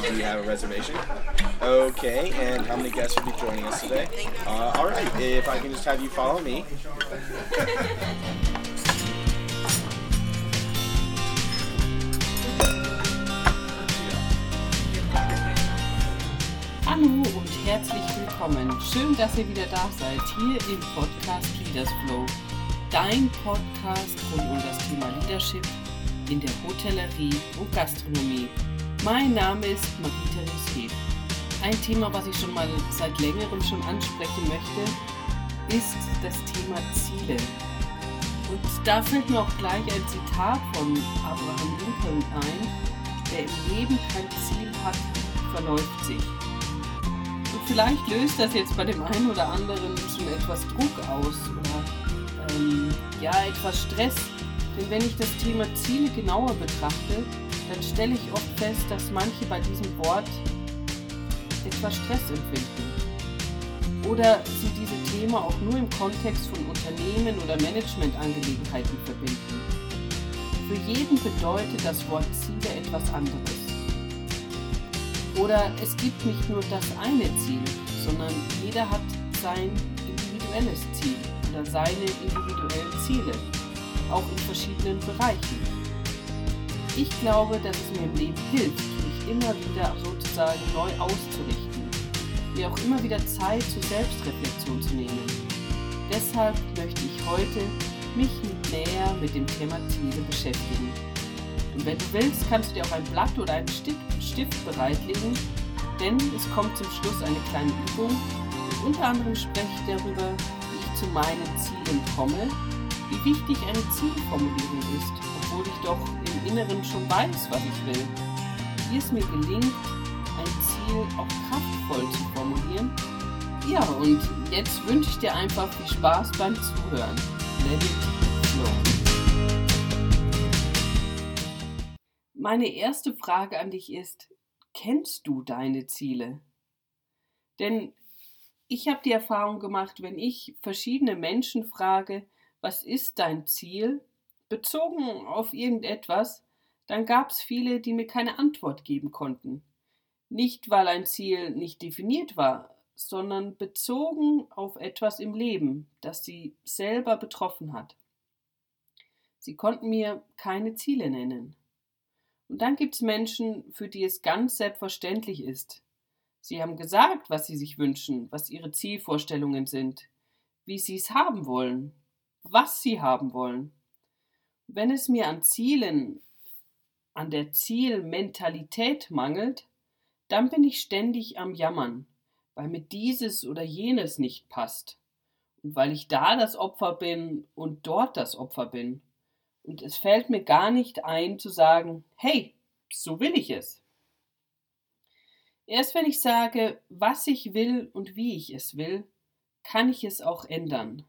right. Do you have a reservation? Okay. And how many guests will be joining us today? Uh, all right. If I can just have you follow me. Hallo und herzlich willkommen. Schön, dass ihr wieder da seid, hier im Podcast Leaders Flow. Dein Podcast rund um das Thema Leadership in der Hotellerie und Gastronomie. Mein Name ist Marie-Therese Heb. Ein Thema, was ich schon mal seit längerem schon ansprechen möchte, ist das Thema Ziele. Und da fällt mir auch gleich ein Zitat von Abraham Lincoln ein, wer im Leben kein Ziel hat, verläuft sich. Und vielleicht löst das jetzt bei dem einen oder anderen schon etwas Druck aus oder ähm, ja, etwas Stress. Denn wenn ich das Thema Ziele genauer betrachte, dann stelle ich oft fest, dass manche bei diesem Wort etwas Stress empfinden. Oder sie diese Themen auch nur im Kontext von Unternehmen oder Managementangelegenheiten verbinden. Für jeden bedeutet das Wort Ziele etwas anderes. Oder es gibt nicht nur das eine Ziel, sondern jeder hat sein individuelles Ziel oder seine individuellen Ziele, auch in verschiedenen Bereichen. Ich glaube, dass es mir im Leben hilft, mich immer wieder sozusagen neu auszurichten, mir auch immer wieder Zeit zur Selbstreflexion zu nehmen. Deshalb möchte ich heute mich näher mit dem Thema Ziele beschäftigen. Und wenn du willst, kannst du dir auch ein Blatt oder einen Stift bereitlegen, denn es kommt zum Schluss eine kleine Übung. Und unter anderem spreche ich darüber, wie ich zu meinen Zielen komme, wie wichtig eine Zielformulierung ist, obwohl ich doch Inneren schon weiß, was ich will. Wie es mir gelingt, ein Ziel auch kraftvoll zu formulieren. Ja, und jetzt wünsche ich dir einfach viel Spaß beim Zuhören. Let it flow. Meine erste Frage an dich ist, kennst du deine Ziele? Denn ich habe die Erfahrung gemacht, wenn ich verschiedene Menschen frage, was ist dein Ziel, bezogen auf irgendetwas, dann gab es viele, die mir keine Antwort geben konnten. Nicht, weil ein Ziel nicht definiert war, sondern bezogen auf etwas im Leben, das sie selber betroffen hat. Sie konnten mir keine Ziele nennen. Und dann gibt es Menschen, für die es ganz selbstverständlich ist. Sie haben gesagt, was sie sich wünschen, was ihre Zielvorstellungen sind, wie sie es haben wollen, was sie haben wollen. Wenn es mir an Zielen, an der Zielmentalität mangelt, dann bin ich ständig am Jammern, weil mir dieses oder jenes nicht passt und weil ich da das Opfer bin und dort das Opfer bin. Und es fällt mir gar nicht ein zu sagen, hey, so will ich es. Erst wenn ich sage, was ich will und wie ich es will, kann ich es auch ändern.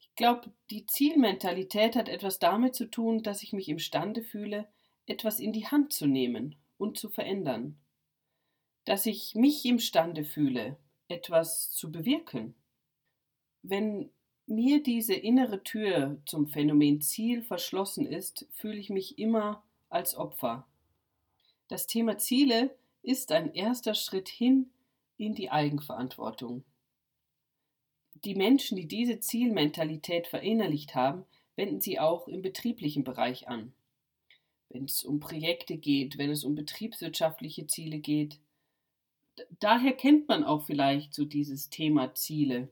Ich glaube, die Zielmentalität hat etwas damit zu tun, dass ich mich imstande fühle, etwas in die Hand zu nehmen und zu verändern. Dass ich mich imstande fühle, etwas zu bewirken. Wenn mir diese innere Tür zum Phänomen Ziel verschlossen ist, fühle ich mich immer als Opfer. Das Thema Ziele ist ein erster Schritt hin in die Eigenverantwortung. Die Menschen, die diese Zielmentalität verinnerlicht haben, wenden sie auch im betrieblichen Bereich an. Wenn es um Projekte geht, wenn es um betriebswirtschaftliche Ziele geht. Daher kennt man auch vielleicht so dieses Thema Ziele.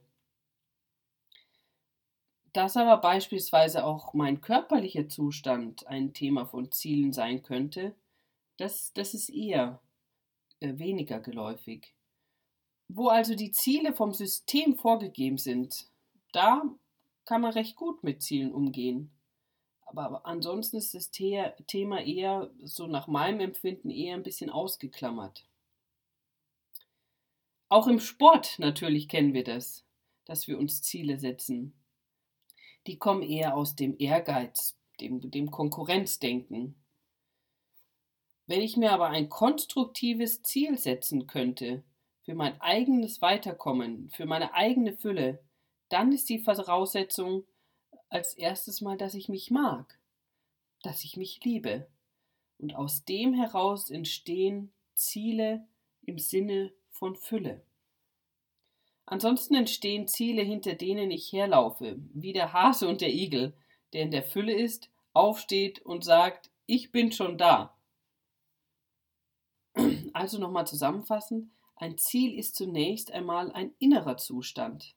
Dass aber beispielsweise auch mein körperlicher Zustand ein Thema von Zielen sein könnte, das, das ist eher äh, weniger geläufig. Wo also die Ziele vom System vorgegeben sind, da kann man recht gut mit Zielen umgehen. Aber ansonsten ist das Thema eher, so nach meinem Empfinden, eher ein bisschen ausgeklammert. Auch im Sport natürlich kennen wir das, dass wir uns Ziele setzen die kommen eher aus dem Ehrgeiz, dem, dem Konkurrenzdenken. Wenn ich mir aber ein konstruktives Ziel setzen könnte, für mein eigenes Weiterkommen, für meine eigene Fülle, dann ist die Voraussetzung als erstes mal, dass ich mich mag, dass ich mich liebe. Und aus dem heraus entstehen Ziele im Sinne von Fülle. Ansonsten entstehen Ziele, hinter denen ich herlaufe, wie der Hase und der Igel, der in der Fülle ist, aufsteht und sagt, ich bin schon da. Also nochmal zusammenfassend, ein Ziel ist zunächst einmal ein innerer Zustand.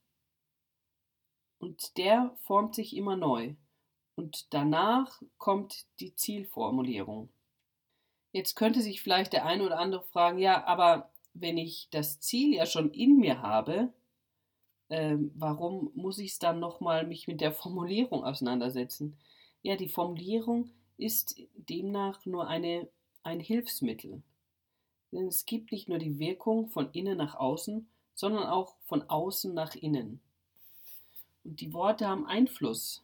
Und der formt sich immer neu. Und danach kommt die Zielformulierung. Jetzt könnte sich vielleicht der eine oder andere fragen, ja, aber wenn ich das Ziel ja schon in mir habe, äh, warum muss ich es dann nochmal mich mit der Formulierung auseinandersetzen? Ja, die Formulierung ist demnach nur eine, ein Hilfsmittel. Denn es gibt nicht nur die Wirkung von innen nach außen, sondern auch von außen nach innen. Und die Worte haben Einfluss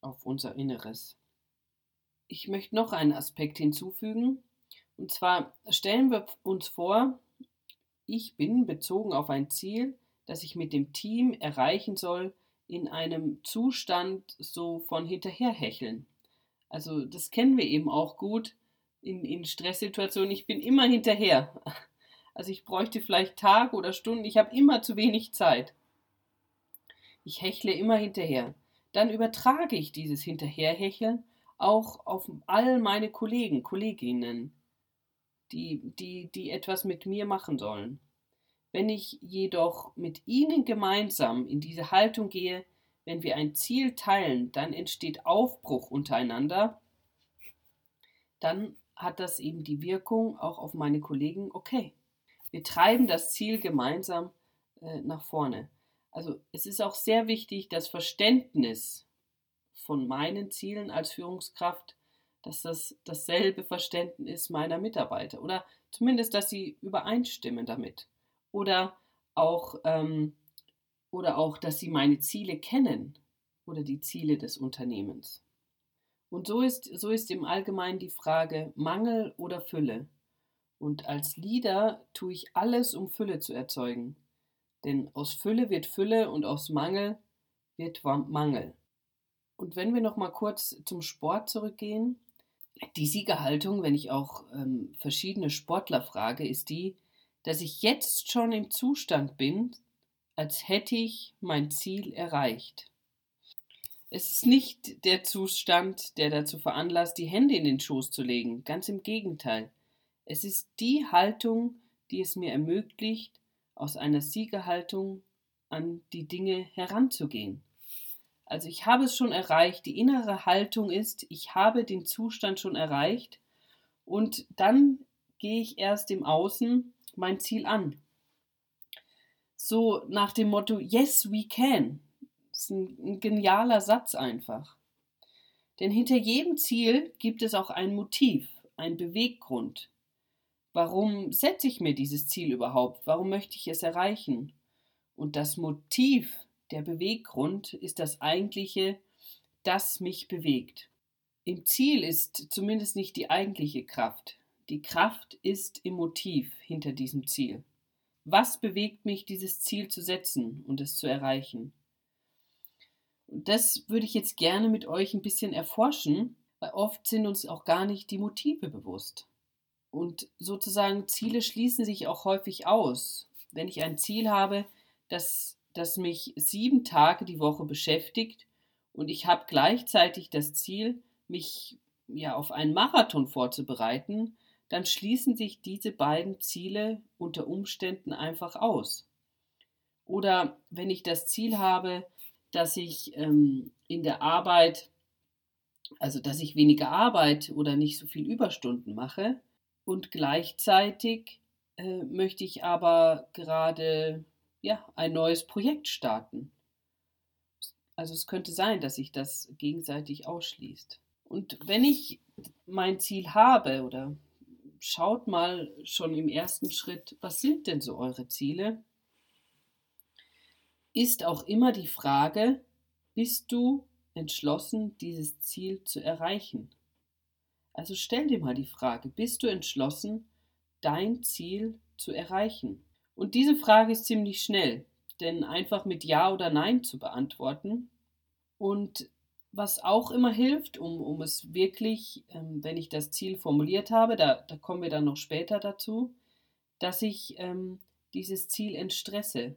auf unser Inneres. Ich möchte noch einen Aspekt hinzufügen. Und zwar stellen wir uns vor, ich bin bezogen auf ein Ziel, das ich mit dem Team erreichen soll, in einem Zustand so von hinterherhecheln. Also das kennen wir eben auch gut in, in Stresssituationen. Ich bin immer hinterher. Also ich bräuchte vielleicht Tage oder Stunden. Ich habe immer zu wenig Zeit. Ich hechle immer hinterher. Dann übertrage ich dieses Hinterherhecheln auch auf all meine Kollegen, Kolleginnen, die, die, die etwas mit mir machen sollen. Wenn ich jedoch mit ihnen gemeinsam in diese Haltung gehe, wenn wir ein Ziel teilen, dann entsteht Aufbruch untereinander, dann hat das eben die Wirkung auch auf meine Kollegen, okay, wir treiben das Ziel gemeinsam äh, nach vorne. Also es ist auch sehr wichtig, das Verständnis von meinen Zielen als Führungskraft, dass das dasselbe Verständnis meiner Mitarbeiter oder zumindest, dass sie übereinstimmen damit oder auch, ähm, oder auch, dass sie meine Ziele kennen oder die Ziele des Unternehmens. Und so ist, so ist im Allgemeinen die Frage Mangel oder Fülle. Und als Leader tue ich alles, um Fülle zu erzeugen. Denn aus Fülle wird Fülle und aus Mangel wird Mangel. Und wenn wir noch mal kurz zum Sport zurückgehen, die Siegerhaltung, wenn ich auch ähm, verschiedene Sportler frage, ist die, dass ich jetzt schon im Zustand bin, als hätte ich mein Ziel erreicht. Es ist nicht der Zustand, der dazu veranlasst, die Hände in den Schoß zu legen, ganz im Gegenteil. Es ist die Haltung, die es mir ermöglicht, aus einer Siegerhaltung an die Dinge heranzugehen. Also ich habe es schon erreicht, die innere Haltung ist, ich habe den Zustand schon erreicht und dann gehe ich erst im Außen mein Ziel an. So nach dem Motto, yes, we can. Das ist ein, ein genialer Satz einfach. Denn hinter jedem Ziel gibt es auch ein Motiv, ein Beweggrund. Warum setze ich mir dieses Ziel überhaupt? Warum möchte ich es erreichen? Und das Motiv, der Beweggrund, ist das eigentliche, das mich bewegt. Im Ziel ist zumindest nicht die eigentliche Kraft. Die Kraft ist im Motiv hinter diesem Ziel. Was bewegt mich, dieses Ziel zu setzen und es zu erreichen? Das würde ich jetzt gerne mit euch ein bisschen erforschen, weil oft sind uns auch gar nicht die Motive bewusst. Und sozusagen Ziele schließen sich auch häufig aus. Wenn ich ein Ziel habe, das, das mich sieben Tage die Woche beschäftigt und ich habe gleichzeitig das Ziel, mich ja auf einen Marathon vorzubereiten, dann schließen sich diese beiden Ziele unter Umständen einfach aus. Oder wenn ich das Ziel habe, dass ich ähm, in der Arbeit, also dass ich weniger Arbeit oder nicht so viel Überstunden mache und gleichzeitig äh, möchte ich aber gerade ja, ein neues Projekt starten. Also es könnte sein, dass sich das gegenseitig ausschließt. Und wenn ich mein Ziel habe oder schaut mal schon im ersten Schritt, was sind denn so eure Ziele? Ist auch immer die Frage, bist du entschlossen, dieses Ziel zu erreichen? Also stell dir mal die Frage, bist du entschlossen, dein Ziel zu erreichen? Und diese Frage ist ziemlich schnell, denn einfach mit Ja oder Nein zu beantworten und was auch immer hilft, um, um es wirklich, ähm, wenn ich das Ziel formuliert habe, da, da kommen wir dann noch später dazu, dass ich ähm, dieses Ziel entstresse.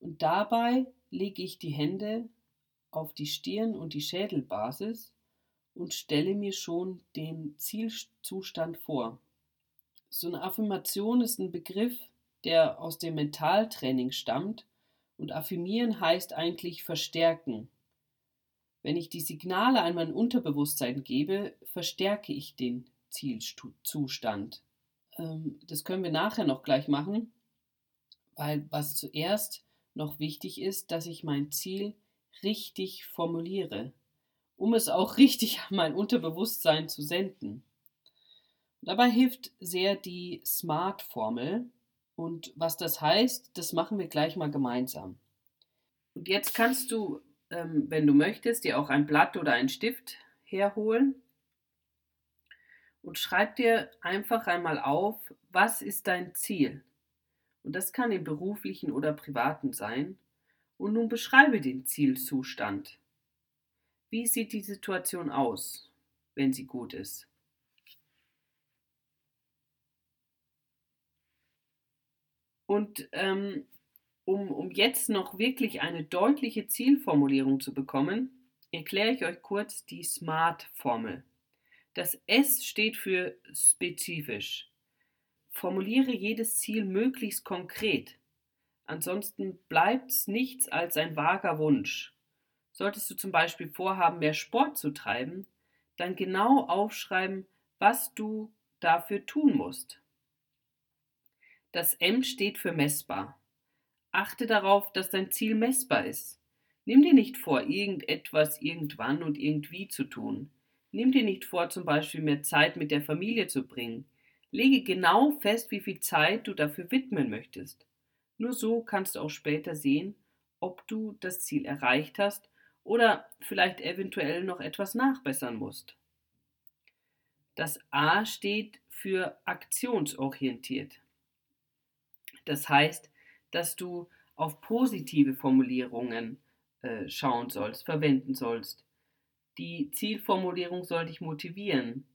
Und dabei lege ich die Hände auf die Stirn und die Schädelbasis und stelle mir schon den Zielzustand vor. So eine Affirmation ist ein Begriff, der aus dem Mentaltraining stammt und affirmieren heißt eigentlich verstärken. Wenn ich die Signale an mein Unterbewusstsein gebe, verstärke ich den Zielzustand. Ähm, das können wir nachher noch gleich machen, weil was zuerst noch wichtig ist, dass ich mein Ziel richtig formuliere, um es auch richtig an mein Unterbewusstsein zu senden. Dabei hilft sehr die SMART-Formel. Und was das heißt, das machen wir gleich mal gemeinsam. Und jetzt kannst du, ähm, wenn du möchtest, dir auch ein Blatt oder einen Stift herholen und schreib dir einfach einmal auf, was ist dein Ziel? Und das kann im beruflichen oder privaten sein. Und nun beschreibe den Zielzustand. Wie sieht die Situation aus, wenn sie gut ist? Und ähm, um, um jetzt noch wirklich eine deutliche Zielformulierung zu bekommen, erkläre ich euch kurz die SMART-Formel. Das S steht für spezifisch. Formuliere jedes Ziel möglichst konkret. Ansonsten bleibt es nichts als ein vager Wunsch. Solltest du zum Beispiel vorhaben, mehr Sport zu treiben, dann genau aufschreiben, was du dafür tun musst. Das M steht für messbar. Achte darauf, dass dein Ziel messbar ist. Nimm dir nicht vor, irgendetwas irgendwann und irgendwie zu tun. Nimm dir nicht vor, zum Beispiel mehr Zeit mit der Familie zu bringen. Lege genau fest, wie viel Zeit du dafür widmen möchtest. Nur so kannst du auch später sehen, ob du das Ziel erreicht hast oder vielleicht eventuell noch etwas nachbessern musst. Das A steht für aktionsorientiert. Das heißt, dass du auf positive Formulierungen äh, schauen sollst, verwenden sollst. Die Zielformulierung soll dich motivieren.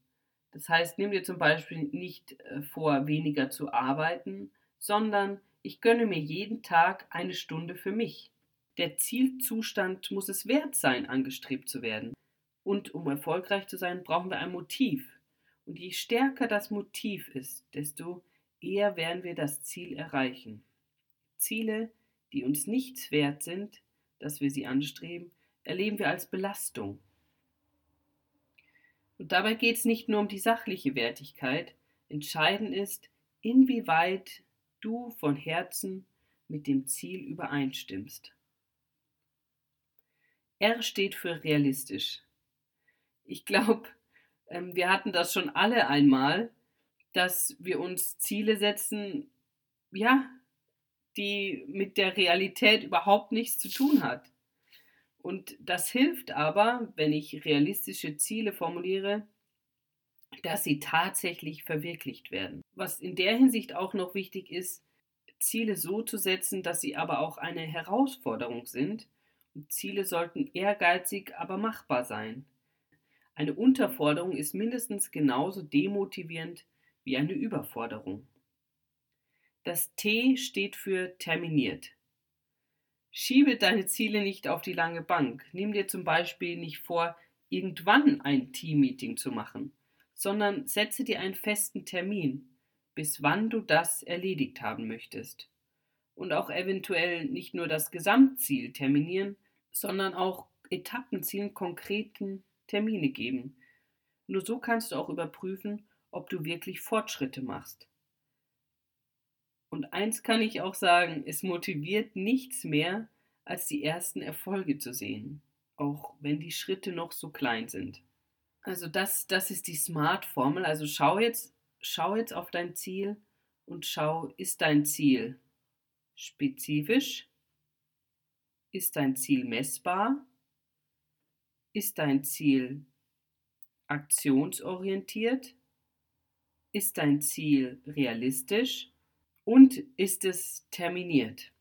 Das heißt, nimm dir zum Beispiel nicht äh, vor, weniger zu arbeiten, sondern ich gönne mir jeden Tag eine Stunde für mich. Der Zielzustand muss es wert sein, angestrebt zu werden. Und um erfolgreich zu sein, brauchen wir ein Motiv. Und je stärker das Motiv ist, desto eher werden wir das Ziel erreichen. Ziele, die uns nichts wert sind, dass wir sie anstreben, erleben wir als Belastung. Und dabei geht es nicht nur um die sachliche Wertigkeit, entscheidend ist, inwieweit du von Herzen mit dem Ziel übereinstimmst. R steht für realistisch. Ich glaube, ähm, wir hatten das schon alle einmal, dass wir uns Ziele setzen, ja, die mit der Realität überhaupt nichts zu tun hat. Und das hilft aber, wenn ich realistische Ziele formuliere, dass sie tatsächlich verwirklicht werden. Was in der Hinsicht auch noch wichtig ist, Ziele so zu setzen, dass sie aber auch eine Herausforderung sind. Ziele sollten ehrgeizig, aber machbar sein. Eine Unterforderung ist mindestens genauso demotivierend wie eine Überforderung. Das T steht für terminiert. Schiebe deine Ziele nicht auf die lange Bank. Nimm dir zum Beispiel nicht vor, irgendwann ein Teammeeting zu machen, sondern setze dir einen festen Termin, bis wann du das erledigt haben möchtest. Und auch eventuell nicht nur das Gesamtziel terminieren, sondern auch Etappenzielen konkreten Termine geben. Nur so kannst du auch überprüfen, ob du wirklich Fortschritte machst. Und eins kann ich auch sagen, es motiviert nichts mehr, als die ersten Erfolge zu sehen, auch wenn die Schritte noch so klein sind. Also das, das ist die Smart-Formel. Also schau jetzt, schau jetzt auf dein Ziel und schau, ist dein Ziel spezifisch? Ist dein Ziel messbar? Ist dein Ziel aktionsorientiert? Ist dein Ziel realistisch? Und ist es terminiert?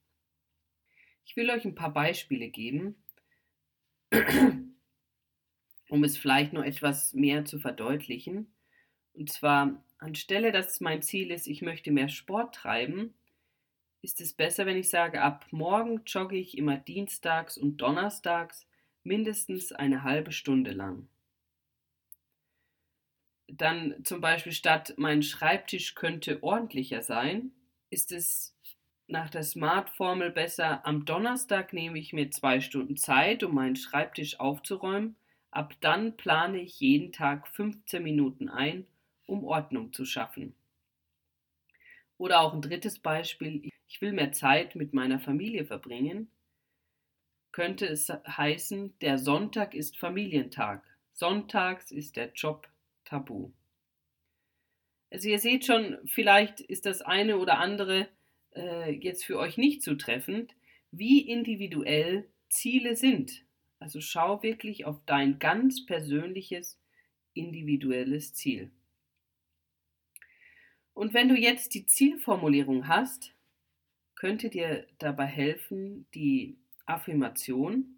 Ich will euch ein paar Beispiele geben, um es vielleicht noch etwas mehr zu verdeutlichen. Und zwar anstelle dass mein Ziel ist, ich möchte mehr Sport treiben, ist es besser, wenn ich sage, ab morgen jogge ich immer dienstags und donnerstags mindestens eine halbe Stunde lang. Dann zum Beispiel statt mein Schreibtisch könnte ordentlicher sein, ist es nach der Smart-Formel besser, am Donnerstag nehme ich mir zwei Stunden Zeit, um meinen Schreibtisch aufzuräumen. Ab dann plane ich jeden Tag 15 Minuten ein, um Ordnung zu schaffen. Oder auch ein drittes Beispiel, ich will mehr Zeit mit meiner Familie verbringen, könnte es heißen, der Sonntag ist Familientag. Sonntags ist der Job tabu. Also ihr seht schon, vielleicht ist das eine oder andere äh, jetzt für euch nicht zutreffend, wie individuell Ziele sind. Also schau wirklich auf dein ganz persönliches, individuelles Ziel. Und wenn du jetzt die Zielformulierung hast, könnte dir dabei helfen die Affirmation.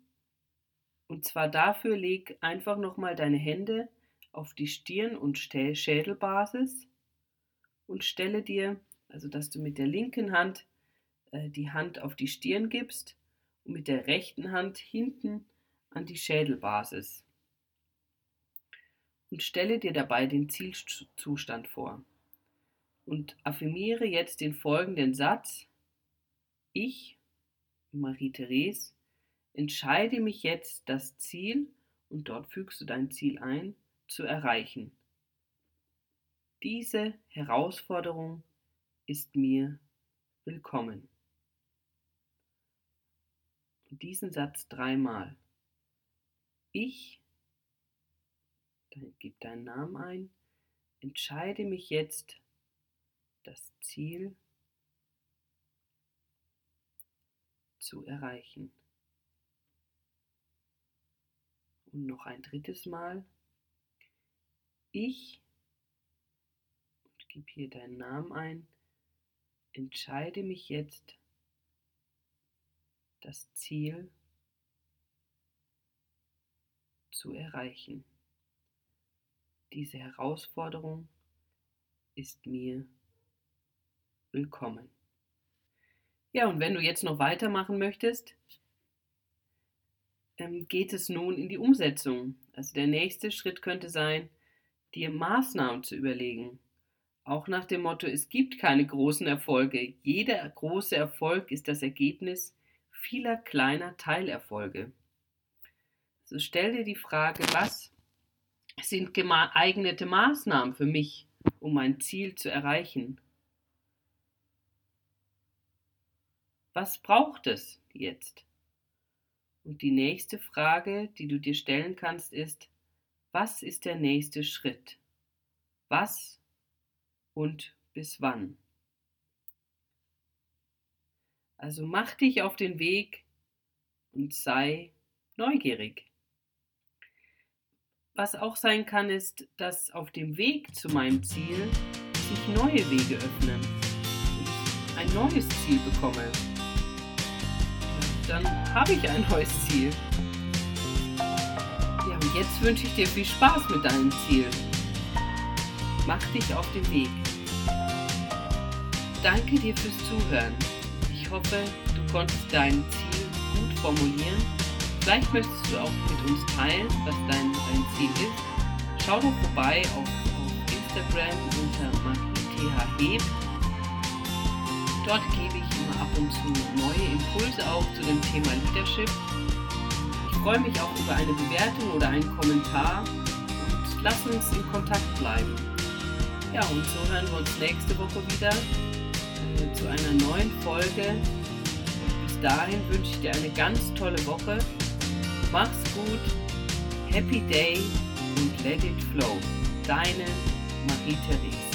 Und zwar dafür leg einfach nochmal deine Hände auf die Stirn- und Schädelbasis und stelle dir, also dass du mit der linken Hand äh, die Hand auf die Stirn gibst und mit der rechten Hand hinten an die Schädelbasis. Und stelle dir dabei den Zielzustand vor und affirmiere jetzt den folgenden Satz. Ich, Marie-Therese, entscheide mich jetzt, das Ziel, und dort fügst du dein Ziel ein, zu erreichen. Diese Herausforderung ist mir willkommen. Diesen Satz dreimal. Ich, dann gib deinen Namen ein, entscheide mich jetzt, das Ziel zu erreichen. Und noch ein drittes Mal. Ich, und gib hier deinen Namen ein, entscheide mich jetzt, das Ziel zu erreichen. Diese Herausforderung ist mir willkommen. Ja, und wenn du jetzt noch weitermachen möchtest, ähm, geht es nun in die Umsetzung. Also der nächste Schritt könnte sein, dir Maßnahmen zu überlegen. Auch nach dem Motto, es gibt keine großen Erfolge. Jeder große Erfolg ist das Ergebnis vieler kleiner Teilerfolge. Also stell dir die Frage, was sind geeignete Maßnahmen für mich, um mein Ziel zu erreichen? Was braucht es jetzt? Und die nächste Frage, die du dir stellen kannst, ist, was ist der nächste Schritt? Was und bis wann? Also mach dich auf den Weg und sei neugierig. Was auch sein kann, ist, dass auf dem Weg zu meinem Ziel sich neue Wege öffnen ich ein neues Ziel bekomme dann habe ich ein neues Ziel. Ja, und jetzt wünsche ich dir viel Spaß mit deinem Ziel. Mach dich auf den Weg. Danke dir fürs Zuhören. Ich hoffe, du konntest dein Ziel gut formulieren. Vielleicht möchtest du auch mit uns teilen, was dein, dein Ziel ist. Schau doch vorbei auf, auf Instagram unter marie.heb Dort gebe ich immer ab und zu neue Impulse auch zu dem Thema Leadership. Ich freue mich auch über eine Bewertung oder einen Kommentar und lass uns in Kontakt bleiben. Ja, und so hören wir uns nächste Woche wieder äh, zu einer neuen Folge. Bis dahin wünsche ich dir eine ganz tolle Woche. Mach's gut, Happy Day und Let It Flow. Deine Marie-Therese.